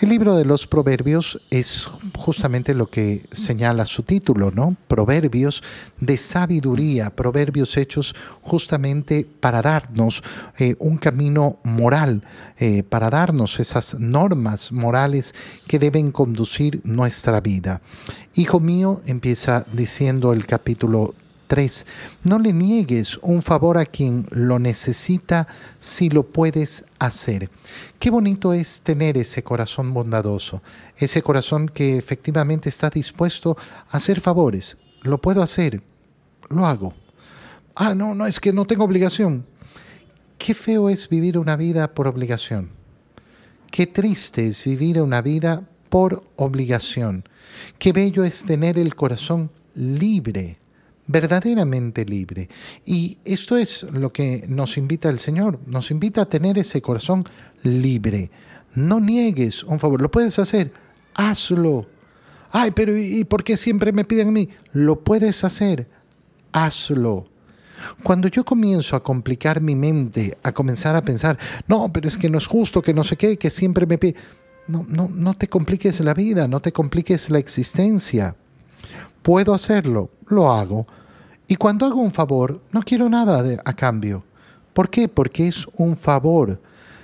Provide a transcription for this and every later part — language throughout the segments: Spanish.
El libro de los proverbios es justamente lo que señala su título, ¿no? Proverbios de sabiduría, proverbios hechos justamente para darnos eh, un camino moral, eh, para darnos esas normas morales que deben conducir nuestra vida. Hijo mío, empieza diciendo el capítulo 3. No le niegues un favor a quien lo necesita si lo puedes hacer. Qué bonito es tener ese corazón bondadoso, ese corazón que efectivamente está dispuesto a hacer favores. Lo puedo hacer, lo hago. Ah, no, no, es que no tengo obligación. Qué feo es vivir una vida por obligación. Qué triste es vivir una vida por obligación. Qué bello es tener el corazón libre verdaderamente libre. Y esto es lo que nos invita el Señor, nos invita a tener ese corazón libre. No niegues un favor, lo puedes hacer, hazlo. Ay, pero ¿y por qué siempre me piden a mí? Lo puedes hacer, hazlo. Cuando yo comienzo a complicar mi mente, a comenzar a pensar, no, pero es que no es justo, que no sé qué, que siempre me pide... No, no, no te compliques la vida, no te compliques la existencia puedo hacerlo, lo hago. Y cuando hago un favor, no quiero nada a cambio. ¿Por qué? Porque es un favor.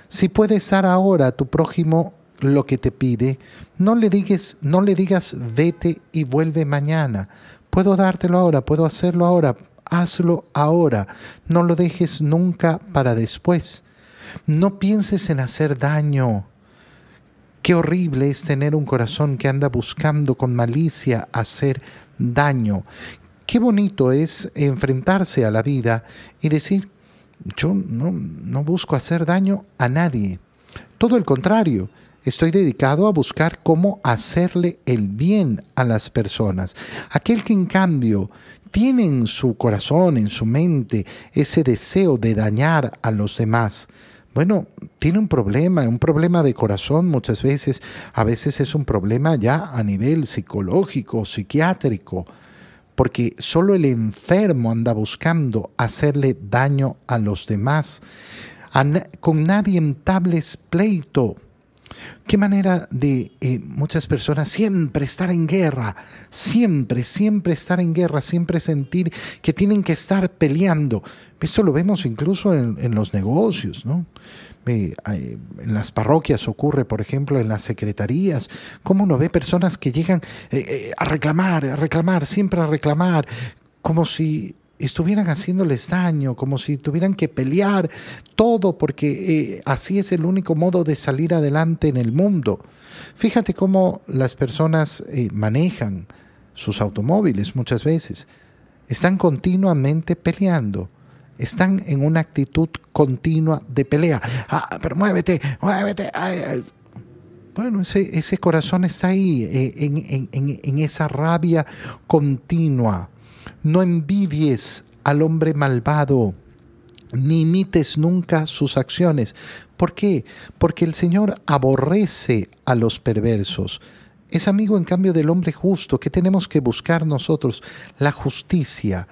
Si puedes dar ahora a tu prójimo lo que te pide, no le digas, no le digas vete y vuelve mañana. Puedo dártelo ahora, puedo hacerlo ahora, hazlo ahora. No lo dejes nunca para después. No pienses en hacer daño. Qué horrible es tener un corazón que anda buscando con malicia hacer daño. Qué bonito es enfrentarse a la vida y decir, yo no, no busco hacer daño a nadie. Todo el contrario, estoy dedicado a buscar cómo hacerle el bien a las personas. Aquel que en cambio tiene en su corazón, en su mente, ese deseo de dañar a los demás, bueno, tiene un problema, un problema de corazón muchas veces, a veces es un problema ya a nivel psicológico, psiquiátrico, porque solo el enfermo anda buscando hacerle daño a los demás. con nadie entables pleito, Qué manera de eh, muchas personas siempre estar en guerra, siempre, siempre estar en guerra, siempre sentir que tienen que estar peleando. Esto lo vemos incluso en, los negocios, ¿no? en las parroquias ocurre, por ejemplo, en las secretarías, cómo uno ve personas que llegan eh, eh, a reclamar, a reclamar, siempre a reclamar, como si estuvieran haciéndoles daño, como si tuvieran que pelear todo, porque eh, así es el único modo de salir adelante en el mundo. Fíjate cómo las personas eh, manejan sus automóviles muchas veces. Están continuamente peleando. Están en una actitud continua de pelea. Ah, pero muévete, muévete. Bueno, ese, ese, corazón está ahí, eh, en, en, en esa rabia continua no envidies al hombre malvado, ni imites nunca sus acciones. ¿Por qué? Porque el Señor aborrece a los perversos. Es amigo en cambio del hombre justo que tenemos que buscar nosotros, la justicia,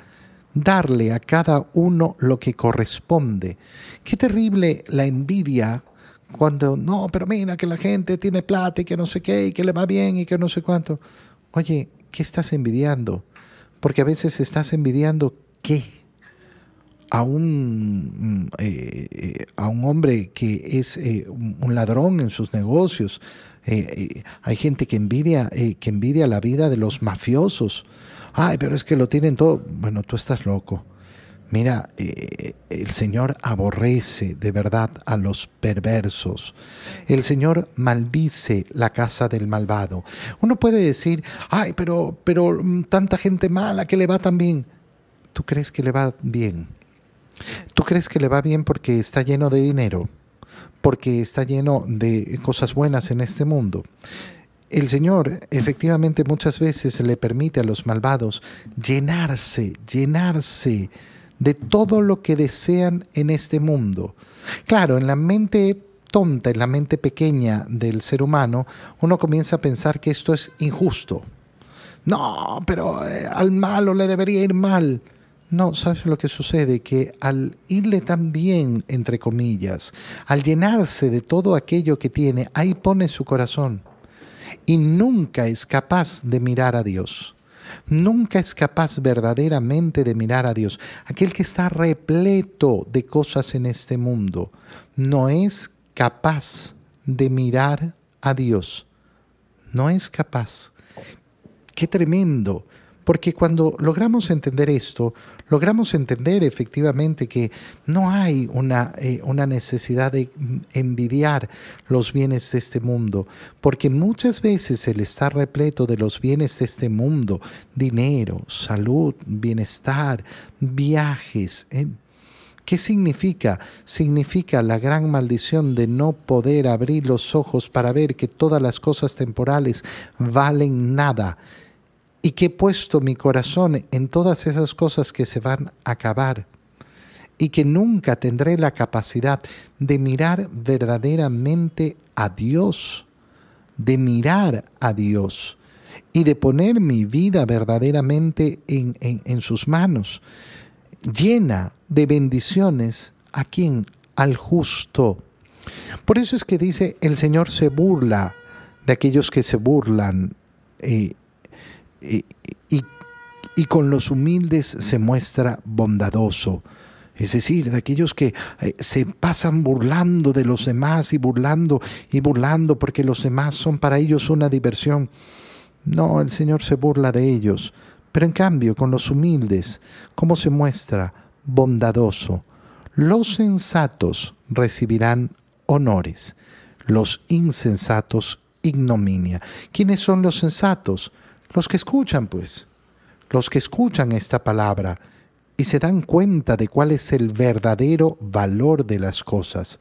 darle a cada uno lo que corresponde. Qué terrible la envidia cuando, no, pero mira que la gente tiene plata y que no sé qué, y que le va bien y que no sé cuánto. Oye, ¿qué estás envidiando? Porque a veces estás envidiando qué? A un, mm, eh, eh, a un hombre que es eh, un ladrón en sus negocios. hay gente que envidia, que envidia la vida de los mafiosos. Ay, pero es que lo tienen todo. Bueno, tú estás loco. Mira, eh, el Señor aborrece de verdad a los perversos. El Señor maldice la casa del malvado. Uno puede decir, ay, pero, pero mm, tanta gente mala que le va tan bien. ¿Tú crees que le va bien? ¿Tú crees que le va bien porque está lleno de dinero? Porque está lleno de cosas buenas en este mundo. El Señor efectivamente muchas veces le permite a los malvados llenarse, llenarse de todo lo que desean en este mundo. Claro, en la mente tonta, en la mente pequeña del ser humano, uno comienza a pensar que esto es injusto. No, pero eh, al malo le debería ir mal. No, ¿sabes lo que sucede? Que al irle tan bien, entre comillas, al llenarse de todo aquello que tiene, ahí pone su corazón. Y nunca es capaz de mirar a Dios. Nunca es capaz verdaderamente de mirar a Dios. Aquel que está repleto de cosas en este mundo, no es capaz de mirar a Dios. No es capaz. Qué tremendo. Porque cuando logramos entender esto, logramos entender efectivamente que no hay una, eh, una, necesidad de envidiar los bienes de este mundo, porque muchas veces el estar repleto de los bienes de este mundo, dinero, salud, bienestar, viajes, ¿eh? ¿Qué significa? Significa la gran maldición de no poder abrir los ojos para ver que todas las cosas temporales valen nada y que he puesto mi corazón en todas esas cosas que se van a acabar y que nunca tendré la capacidad de mirar verdaderamente a Dios, de mirar a Dios y de poner mi vida verdaderamente en, en, sus manos, llena de bendiciones a quien, al justo. Por eso es que dice, el Señor se burla de aquellos que se burlan eh, y, y, con los humildes se muestra bondadoso. Es decir, de aquellos que eh, se pasan burlando de los demás y burlando y burlando porque los demás son para ellos una diversión. No, el Señor se burla de ellos. Pero en cambio, con los humildes, ¿cómo se muestra? Bondadoso. Los sensatos recibirán honores, los insensatos ignominia. ¿Quiénes son los sensatos? Los que escuchan, pues, los que escuchan esta palabra y se dan cuenta de cuál es el verdadero valor de las cosas.